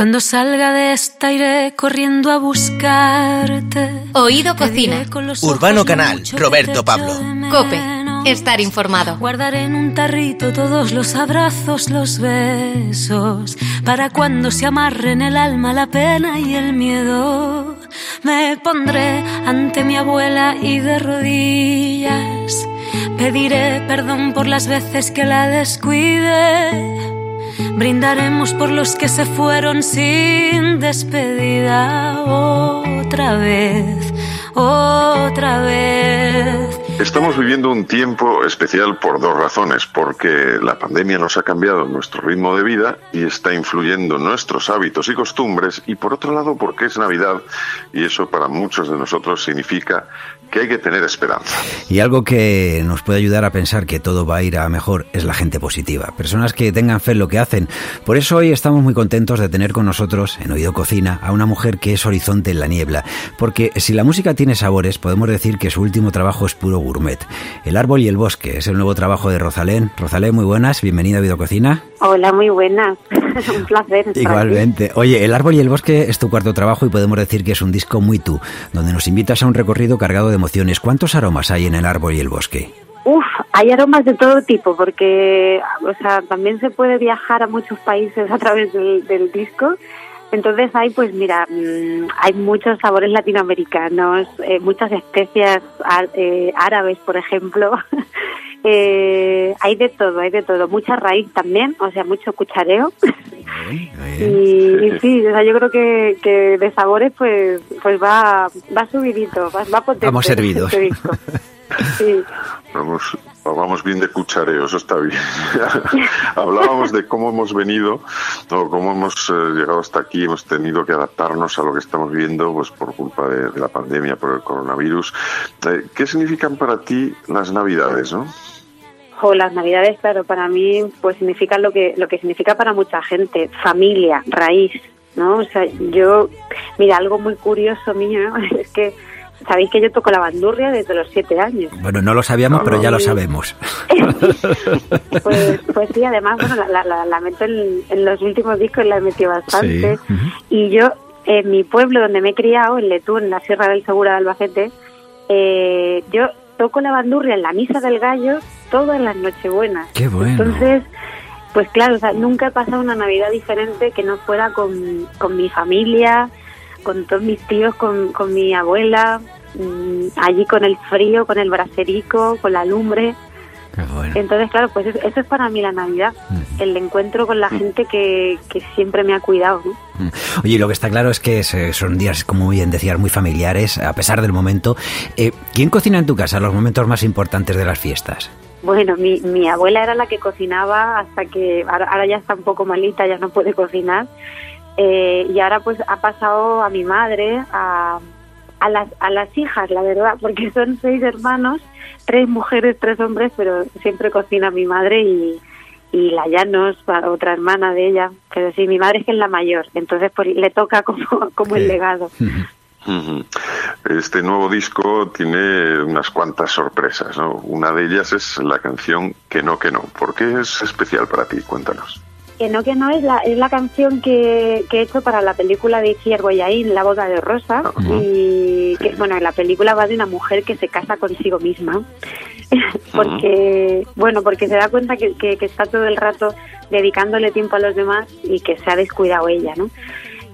Cuando salga de esta iré corriendo a buscarte. Oído Cocina. Urbano Canal, Roberto Pablo. Cope, estar informado. Guardaré en un tarrito todos los abrazos, los besos, para cuando se amarren el alma, la pena y el miedo. Me pondré ante mi abuela y de rodillas pediré perdón por las veces que la descuide Brindaremos por los que se fueron sin despedida otra vez, otra vez. Estamos viviendo un tiempo especial por dos razones, porque la pandemia nos ha cambiado nuestro ritmo de vida y está influyendo en nuestros hábitos y costumbres, y por otro lado porque es Navidad y eso para muchos de nosotros significa que hay que tener esperanza. Y algo que nos puede ayudar a pensar que todo va a ir a mejor es la gente positiva, personas que tengan fe en lo que hacen. Por eso hoy estamos muy contentos de tener con nosotros en Oído Cocina a una mujer que es horizonte en la niebla, porque si la música tiene sabores, podemos decir que su último trabajo es puro gourmet. El árbol y el bosque es el nuevo trabajo de Rosalén. Rosalén, muy buenas, bienvenida a Oído Cocina. Hola, muy buenas. un placer. Igualmente. Oye, El árbol y el bosque es tu cuarto trabajo y podemos decir que es un disco muy tú, donde nos invitas a un recorrido cargado de emociones. ¿Cuántos aromas hay en el árbol y el bosque? Uf, hay aromas de todo tipo, porque o sea, también se puede viajar a muchos países a través del, disco. Entonces hay, pues mira, mm, hay muchos sabores latinoamericanos, eh, muchas especias eh, árabes, por ejemplo. eh, hay de todo, hay de todo. Mucha raíz también, o sea, mucho cuchareo. Y, sí, o sea, yo creo que, que, de sabores pues pues va va subidito, va, va potente. Vamos servidos. Este sí. Vamos, vamos bien de cuchareo, eso está bien. Hablábamos de cómo hemos venido, o cómo hemos eh, llegado hasta aquí, hemos tenido que adaptarnos a lo que estamos viendo pues por culpa de, de la pandemia, por el coronavirus. Eh, ¿Qué significan para ti las navidades, no? O las navidades, claro, para mí pues significan lo que lo que significa para mucha gente, familia, raíz, ¿no? O sea, yo mira, algo muy curioso mío es que sabéis que yo toco la bandurria desde los siete años. Bueno, no lo sabíamos, pero ya lo sabemos. pues, pues sí, además, bueno, la, la, la meto en, los últimos discos, la he metido bastante. Y yo, en mi pueblo donde me he criado, en Letú, en la Sierra del Segura de Albacete, eh, yo toco la bandurria en la misa del gallo todas las Nochebuenas. Qué bueno. Entonces, pues claro, o sea, nunca he pasado una Navidad diferente que no fuera con, con mi familia, con todos mis tíos, con, con mi abuela, mmm, allí con el frío, con el braserico, con la lumbre. Bueno. Entonces, claro, pues eso es para mí la Navidad, mm. el encuentro con la gente que, que siempre me ha cuidado. ¿no? Mm. Oye, lo que está claro es que son días, como bien decías, muy familiares, a pesar del momento. Eh, ¿Quién cocina en tu casa los momentos más importantes de las fiestas? Bueno, mi, mi abuela era la que cocinaba hasta que ahora, ahora ya está un poco malita, ya no puede cocinar. Eh, y ahora pues ha pasado a mi madre, a, a, las, a las hijas, la verdad, porque son seis hermanos, tres mujeres, tres hombres, pero siempre cocina mi madre y, y la Llanos, otra hermana de ella. Pero sí, mi madre es que es la mayor, entonces pues le toca como, como el legado. Este nuevo disco tiene unas cuantas sorpresas, ¿no? Una de ellas es la canción Que no, que no. ¿Por qué es especial para ti? Cuéntanos. Que no, que no es la, es la canción que, que he hecho para la película de Itziar Goyaín, La boda de Rosa. Uh -huh. Y que, bueno, la película va de una mujer que se casa consigo misma. porque, bueno, porque se da cuenta que, que, que está todo el rato dedicándole tiempo a los demás y que se ha descuidado ella, ¿no?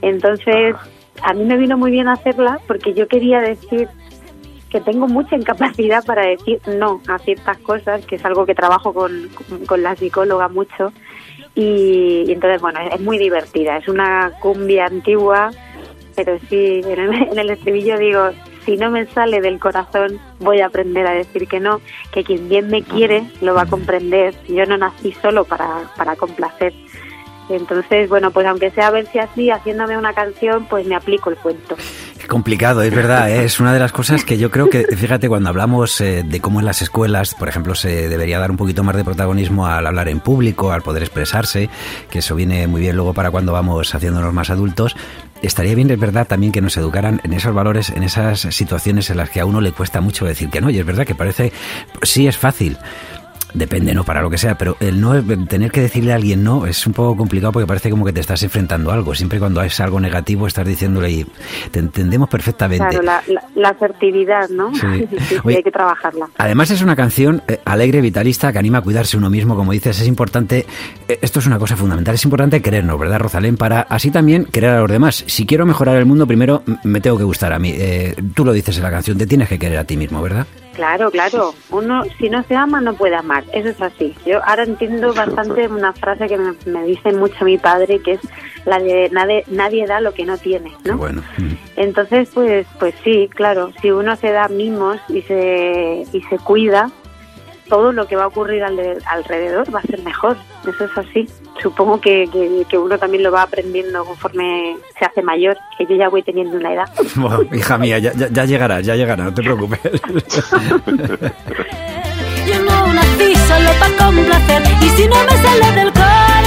Entonces, a mí me vino muy bien hacerla porque yo quería decir que tengo mucha incapacidad para decir no a ciertas cosas, que es algo que trabajo con, con la psicóloga mucho. Y, entonces, bueno, es muy divertida. Es una cumbia antigua, pero sí, en el, en el estribillo digo, si no me sale del corazón, voy a aprender a decir que no, que quien bien me quiere lo va a comprender. Yo no nací solo para, para complacer. Entonces, bueno, pues aunque sea a ver si así, haciéndome una canción, pues me aplico el cuento. Qué complicado, es verdad. ¿eh? Es una de las cosas que yo creo que, fíjate, cuando hablamos eh, de cómo en las escuelas, por ejemplo, se debería dar un poquito más de protagonismo al hablar en público, al poder expresarse, que eso viene muy bien luego para cuando vamos haciéndonos más adultos. Estaría bien, es verdad, también que nos educaran en esos valores, en esas situaciones en las que a uno le cuesta mucho decir que no. Y es verdad que parece, sí es fácil depende, ¿no? Para lo que sea, pero el no tener que decirle a alguien no es un poco complicado porque parece como que te estás enfrentando a algo. Siempre cuando es algo negativo estás diciéndole y te entendemos perfectamente. Claro, la, la, asertividad, ¿no? Sí, sí, hay que trabajarla. Además es una canción eh, alegre, vitalista, que anima a cuidarse uno mismo, como dices, es importante, eh, esto es una cosa fundamental, es importante querernos, ¿verdad, Rosalén? Para así también querer a los demás. Si quiero mejorar el mundo, primero me tengo que gustar a mí. Eh, tú lo dices en la canción, te tienes que querer a ti mismo, ¿verdad? Claro, claro. Uno, si no se ama, no puede amar. Eso es así. Yo ahora entiendo bastante una frase que me, dice mucho mi padre, que es la de nadie, nadie da lo que no tiene, ¿no? Bueno. Entonces, pues, pues sí, claro. Si uno se da mimos y se y se cuida, todo lo que va a ocurrir alrededor va a ser mejor. Eso es así. Supongo que, que, uno también lo va aprendiendo conforme se hace mayor, que yo ya voy teniendo una edad. hija mía, ya, ya, llegará, ya llegará, no te preocupes. yo no nací solo para complacer y si no me sale del corazón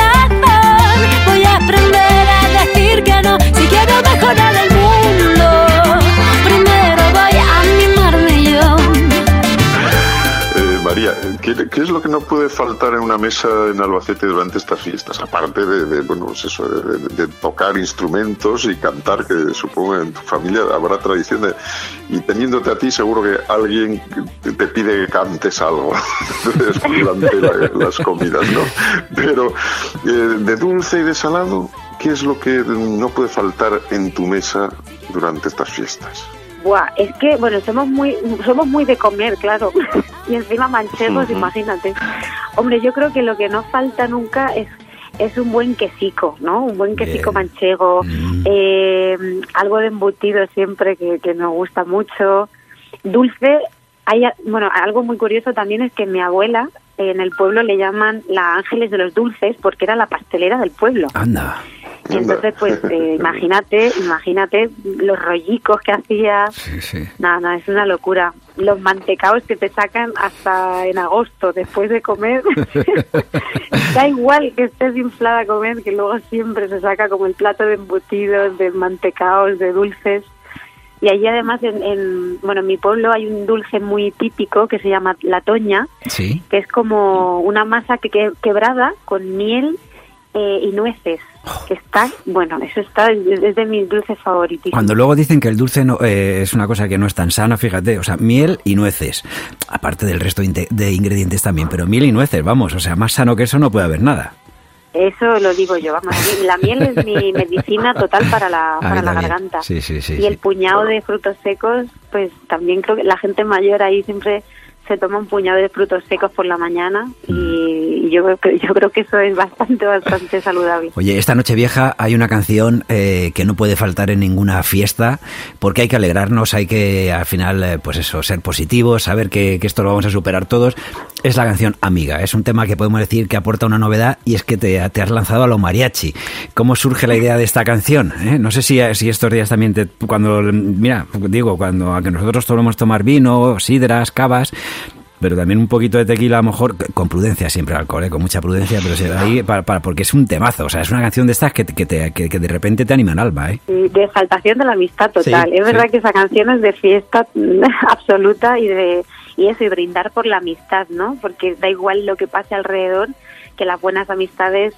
voy a aprender a decir que no si quiero mejorar el mundo María, ¿qué, es lo que no puede faltar en una mesa en Albacete durante estas fiestas? Aparte de, bueno, pues de, tocar instrumentos y cantar, que supongo en tu familia habrá tradición de... Y teniéndote a ti, seguro que alguien te pide que cantes algo durante las comidas, ¿no? Pero eh, de dulce y de salado, ¿qué es lo que no puede faltar en tu mesa durante estas fiestas? Buah, es que, bueno, somos muy, somos muy de comer, claro. y encima manchegos, imagínate. Hombre, yo creo que lo que no falta nunca es es un buen quesico, ¿no? Un buen quesico manchego, mm. eh, algo de embutido siempre que, que nos gusta mucho. Dulce, hay, bueno, algo muy curioso también es que mi abuela en el pueblo le llaman la Ángeles de los Dulces porque era la pastelera del pueblo. Anda. Entonces, pues eh, imagínate, imagínate los rollicos que hacía. Sí, sí. Nada, es una locura. Los mantecaos que te sacan hasta en agosto después de comer. da igual que estés inflada a comer, que luego siempre se saca como el plato de embutidos, de mantecaos, de dulces. Y allí además, en, bueno, en mi pueblo hay un dulce muy típico que se llama la toña, ¿Sí? que es como una masa que, quebrada con miel eh, y nueces que está, bueno, eso está, es de mis dulces favoritos. Cuando luego dicen que el dulce no, eh, es una cosa que no es tan sana, fíjate, o sea, miel y nueces, aparte del resto de ingredientes también, pero miel y nueces, vamos, o sea, más sano que eso no puede haber nada. Eso lo digo yo, vamos, la miel es mi medicina total para la, para la garganta. Sí, sí, sí, y el puñado de frutos secos, pues también creo que la gente mayor ahí siempre se toma un puñado de frutos secos por la mañana y yo, yo creo que eso es bastante, bastante saludable. Oye, esta noche vieja hay una canción eh, que no puede faltar en ninguna fiesta porque hay que alegrarnos, hay que al final, eh, pues eso, ser positivos, saber que, esto lo vamos a superar todos. Es la canción Amiga, es un tema que podemos decir que aporta una novedad y es que te, has lanzado a lo mariachi. ¿Cómo surge la idea de esta canción? Eh? No sé si, si estos días también te, cuando, mira, digo, cuando aunque nosotros solemos tomar vino, sidras, cavas, pero también un poquito de tequila, a lo mejor, con prudencia siempre alcohol, ¿eh? con mucha prudencia, pero ahí para, porque es un temazo, o sea, es una canción de estas que, que, te, que, de repente te anima el alma, ¿eh? De exaltación de la amistad total. es verdad que esa canción es de fiesta absoluta y de y eso, y brindar por la amistad, ¿no? Porque da igual lo que pase alrededor, que las buenas amistades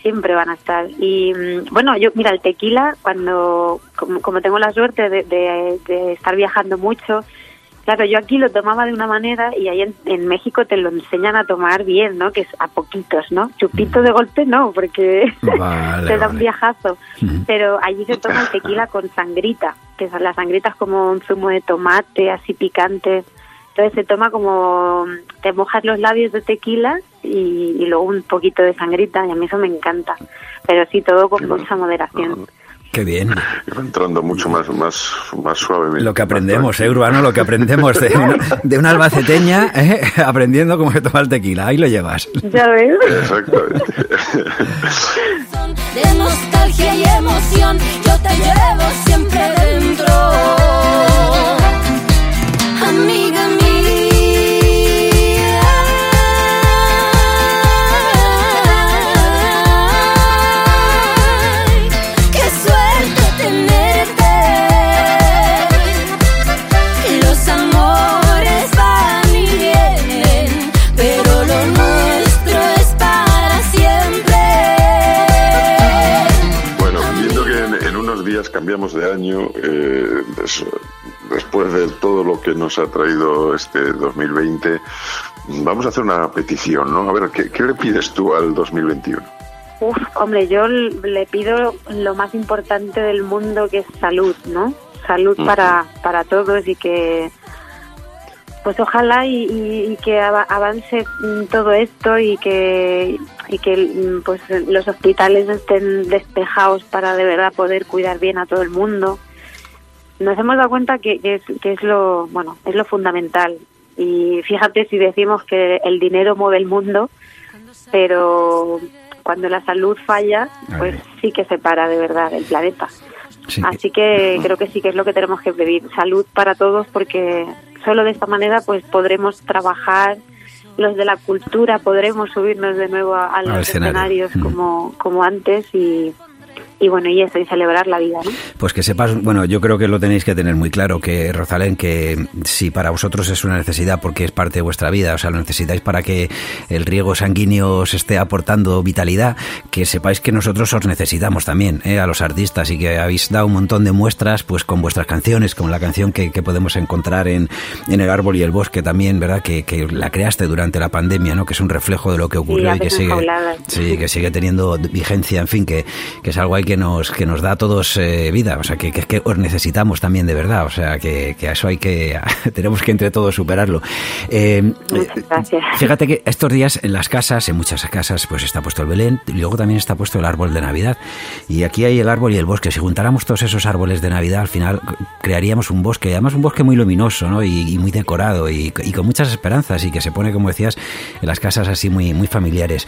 siempre van a estar. Y mm, bueno, yo, mira, el tequila, cuando, como, tengo la suerte de, de estar viajando mucho, Claro, yo aquí lo tomaba de una manera y ahí en, México te lo enseñan a tomar bien, ¿no? Que es a poquitos, ¿no? Chupito de golpe no, porque te da un viajazo. Pero allí se toma el tequila con sangrita, que la sangrita es como un zumo de tomate, así picante. Entonces se toma como, te mojas los labios de tequila y, luego un poquito de sangrita y a mí eso me encanta. Pero sí, todo con mucha moderación. Qué bien. Entrando mucho más, más, más suavemente. Lo que aprendemos, ¿eh, Urbano? Lo que aprendemos de una, de una albaceteña, ¿eh? aprendiendo cómo se toma el tequila. Ahí lo llevas. Ya ves. Exactamente. De nostalgia y emoción, yo te llevo siempre dentro. Nos ha traído este 2020. Vamos a hacer una petición, ¿no? A ver, ¿qué, qué le pides tú al 2021? Uf, hombre, yo le pido lo más importante del mundo que es salud, ¿no? Salud para, para todos y que pues ojalá y, que avance todo esto y que y que pues los hospitales estén despejados para de verdad poder cuidar bien a todo el mundo nos hemos dado cuenta que, es, que es lo bueno es lo fundamental. Y fíjate si decimos que el dinero mueve el mundo pero cuando la salud falla pues sí que se para de verdad el planeta. Así que creo que sí que es lo que tenemos que pedir, salud para todos porque solo de esta manera pues podremos trabajar. Los de la cultura podremos subirnos de nuevo a, los escenarios mm. como, como antes y, y bueno, y eso, y celebrar la vida, ¿no? Pues que sepas, bueno, yo creo que lo tenéis que tener muy claro, que Rosalén, que si para vosotros es una necesidad porque es parte de vuestra vida, o sea, lo necesitáis para que el riego sanguíneo os esté aportando vitalidad, que sepáis que nosotros os necesitamos también, ¿eh? a los artistas, y que habéis dado un montón de muestras, pues con vuestras canciones, con la canción que, podemos encontrar en, en, El Árbol y el Bosque también, ¿verdad? Que, que, la creaste durante la pandemia, ¿no? Que es un reflejo de lo que ocurrió y que sigue, sí, que sigue teniendo vigencia, en fin, que, que es algo ahí que nos, que nos da a todos eh, vida, o sea, que, que, os necesitamos también de verdad, o sea, que, que a eso hay que, tenemos que entre todos superarlo. Eh, gracias. Fíjate que estos días en las casas, en muchas casas, pues está puesto el Belén y luego también está puesto el árbol de Navidad. Y aquí hay el árbol y el bosque. Si juntáramos todos esos árboles de Navidad, al final crearíamos un bosque, además un bosque muy luminoso, ¿no? Y, muy decorado y, y, con muchas esperanzas y que se pone, como decías, en las casas así muy, muy familiares.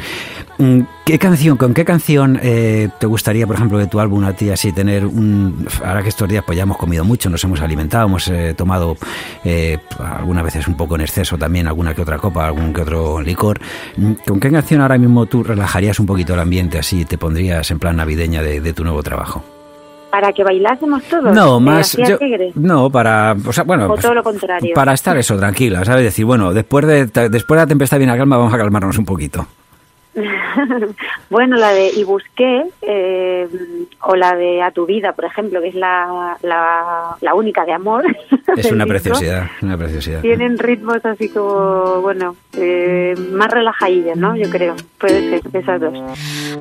Mm, ¿Qué canción, con qué canción eh, te gustaría, por ejemplo, de tu álbum a ti así tener un... Ahora que estos días pues ya hemos comido mucho, nos hemos alimentado, hemos eh, tomado eh, algunas veces un poco en exceso también alguna que otra copa, algún que otro licor. ¿Con qué canción ahora mismo tú relajarías un poquito el ambiente así, te pondrías en plan navideña de, tu nuevo trabajo? para que bailásemos todos. No, más no para, o sea, bueno, todo lo contrario. Para estar eso tranquila, ¿sabes? Decir, bueno, después de después de la tempestad viene la calma, vamos a calmarnos un poquito. bueno, la de Y busqué, eh, o la de A tu vida, por ejemplo, que es la, la, única de amor. Es una preciosidad, una preciosidad. Tienen ritmos así como, bueno, eh, más relajadillos, ¿no? Yo creo. Puede ser, esas dos.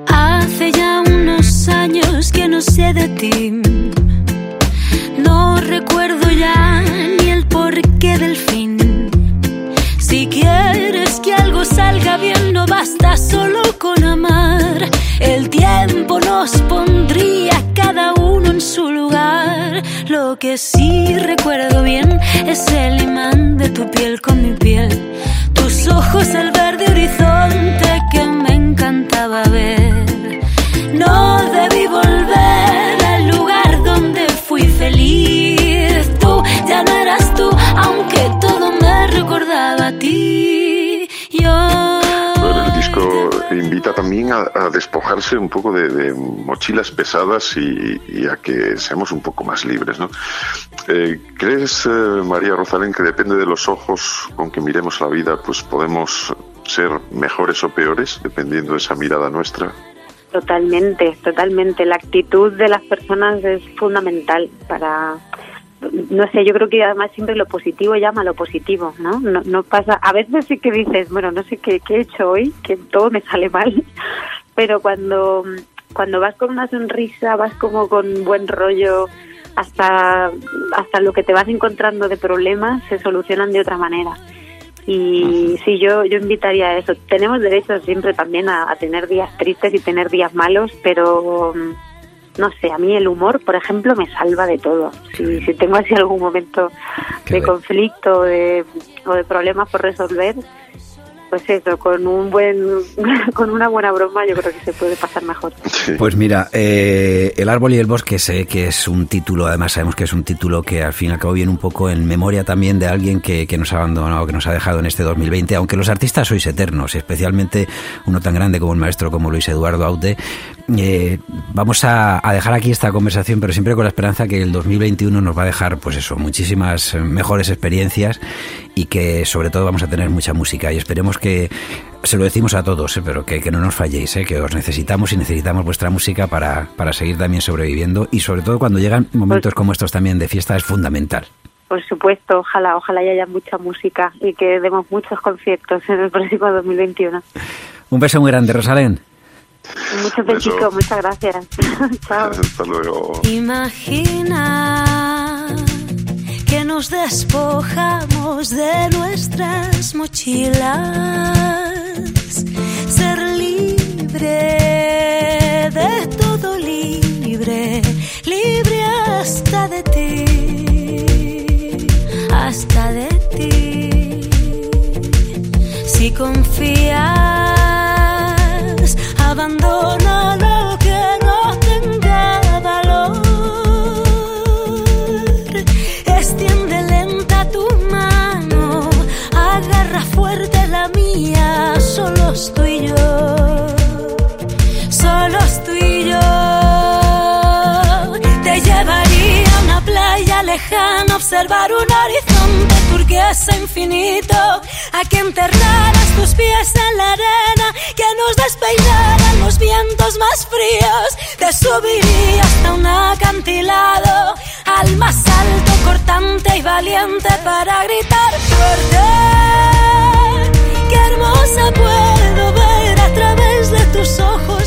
Hace ya unos años que no sé de ti. No recuerdo ya ni el porqué del fin si quieres que algo salga bien, basta solo con amar. El tiempo nos pondría cada uno en su lugar. Lo que sí recuerdo bien es el imán de tu piel con mi piel. Tus ojos, el verde horizonte que me encantaba ver. No debí volver al lugar donde fui feliz. Tú ya no eras tú, aunque todo me recordaba a ti. Invita también a, despojarse un poco de, mochilas pesadas y, a que seamos un poco más libres, ¿no? Eh, ¿Crees, eh, María Rosalén, que depende de los ojos con que miremos la vida, pues podemos ser mejores o peores, dependiendo de esa mirada nuestra? Totalmente, totalmente. La actitud de las personas es fundamental para, no sé, yo creo que además siempre lo positivo llama a lo positivo, ¿no? No, no pasa, a veces sí que dices, bueno, no sé qué, qué he hecho hoy, que todo me sale mal, pero cuando, cuando vas con una sonrisa, vas como con buen rollo, hasta, hasta lo que te vas encontrando de problemas se solucionan de otra manera. Y sí, yo, yo invitaría a eso. Tenemos derecho siempre también a, tener días tristes y tener días malos, pero no sé, a mí el humor, por ejemplo, me salva de todo. Si, si tengo así algún momento de conflicto de, o de problemas por resolver, pues eso, con un buen, con una buena broma yo creo que se puede pasar mejor. Pues mira, eh, El árbol y el bosque sé que es un título, además sabemos que es un título que al fin y al cabo viene un poco en memoria también de alguien que, que nos ha abandonado, que nos ha dejado en este 2020, aunque los artistas sois eternos, especialmente uno tan grande como el maestro como Luis Eduardo Aute, eh, vamos a, dejar aquí esta conversación, pero siempre con la esperanza que el 2021 nos va a dejar, pues eso, muchísimas mejores experiencias y que sobre todo vamos a tener mucha música. Y esperemos que, se lo decimos a todos, eh, pero que, no nos falléis, eh, que os necesitamos y necesitamos vuestra música para, para seguir también sobreviviendo y sobre todo cuando llegan momentos como estos también de fiesta es fundamental. Por supuesto, ojalá, ojalá haya mucha música y que demos muchos conciertos en el próximo 2021. Un beso muy grande, Rosalén. Muchos besitos, muchas gracias. Chao. Hasta luego. Imagina que nos despojamos de nuestras mochilas. Ser libre dejan observar un horizonte turquesa infinito, a que enterraras tus pies en la arena, que nos despeinaran los vientos más fríos, te subiría hasta un acantilado, al más alto, cortante y valiente para gritar fuerte. Qué hermosa puedo ver a través de tus ojos